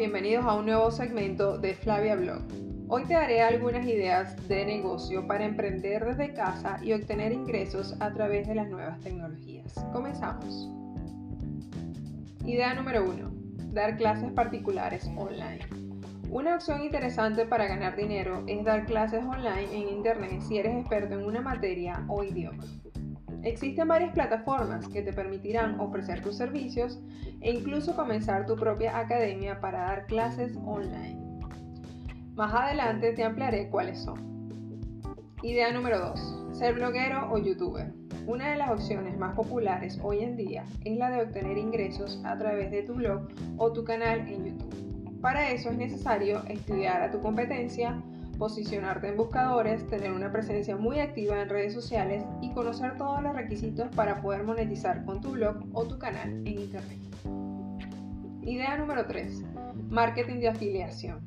bienvenidos a un nuevo segmento de Flavia Blog. Hoy te daré algunas ideas de negocio para emprender desde casa y obtener ingresos a través de las nuevas tecnologías. Comenzamos. Idea número 1. Dar clases particulares online. Una opción interesante para ganar dinero es dar clases online en Internet si eres experto en una materia o idioma. Existen varias plataformas que te permitirán ofrecer tus servicios e incluso comenzar tu propia academia para dar clases online. Más adelante te ampliaré cuáles son. Idea número 2. Ser bloguero o youtuber. Una de las opciones más populares hoy en día es la de obtener ingresos a través de tu blog o tu canal en YouTube. Para eso es necesario estudiar a tu competencia, posicionarte en buscadores, tener una presencia muy activa en redes sociales y conocer todos los requisitos para poder monetizar con tu blog o tu canal en Internet. Idea número 3. Marketing de afiliación.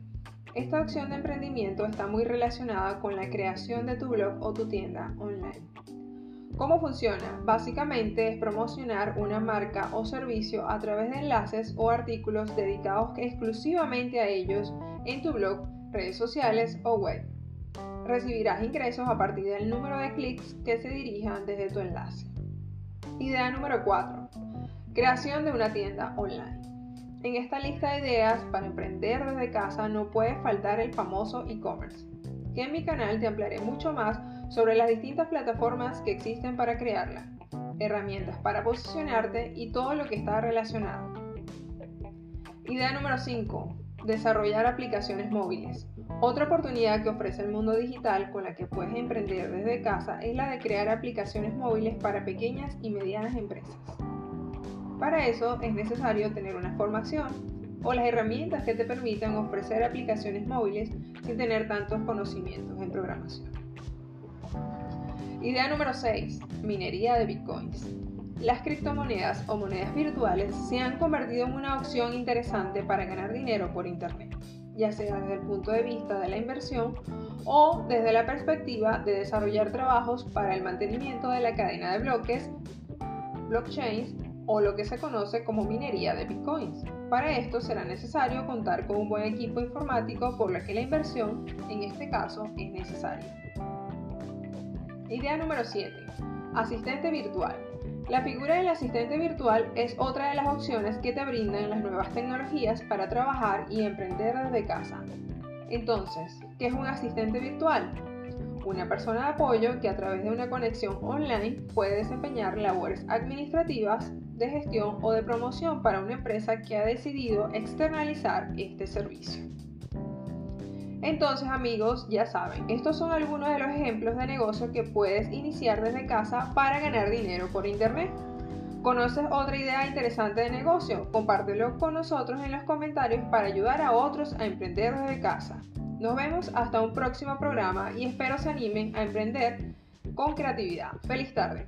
Esta opción de emprendimiento está muy relacionada con la creación de tu blog o tu tienda online. ¿Cómo funciona? Básicamente es promocionar una marca o servicio a través de enlaces o artículos dedicados exclusivamente a ellos en tu blog redes sociales o web. Recibirás ingresos a partir del número de clics que se dirijan desde tu enlace. Idea número 4. Creación de una tienda online. En esta lista de ideas para emprender desde casa no puede faltar el famoso e-commerce, que en mi canal te ampliaré mucho más sobre las distintas plataformas que existen para crearla, herramientas para posicionarte y todo lo que está relacionado. Idea número 5 desarrollar aplicaciones móviles. Otra oportunidad que ofrece el mundo digital con la que puedes emprender desde casa es la de crear aplicaciones móviles para pequeñas y medianas empresas. Para eso es necesario tener una formación o las herramientas que te permitan ofrecer aplicaciones móviles sin tener tantos conocimientos en programación. Idea número 6. Minería de bitcoins. Las criptomonedas o monedas virtuales se han convertido en una opción interesante para ganar dinero por Internet, ya sea desde el punto de vista de la inversión o desde la perspectiva de desarrollar trabajos para el mantenimiento de la cadena de bloques, blockchains o lo que se conoce como minería de bitcoins. Para esto será necesario contar con un buen equipo informático por lo que la inversión en este caso es necesaria. Idea número 7. Asistente virtual. La figura del asistente virtual es otra de las opciones que te brindan las nuevas tecnologías para trabajar y emprender desde casa. Entonces, ¿qué es un asistente virtual? Una persona de apoyo que a través de una conexión online puede desempeñar labores administrativas, de gestión o de promoción para una empresa que ha decidido externalizar este servicio. Entonces amigos, ya saben, estos son algunos de los ejemplos de negocio que puedes iniciar desde casa para ganar dinero por internet. ¿Conoces otra idea interesante de negocio? Compártelo con nosotros en los comentarios para ayudar a otros a emprender desde casa. Nos vemos hasta un próximo programa y espero se animen a emprender con creatividad. Feliz tarde.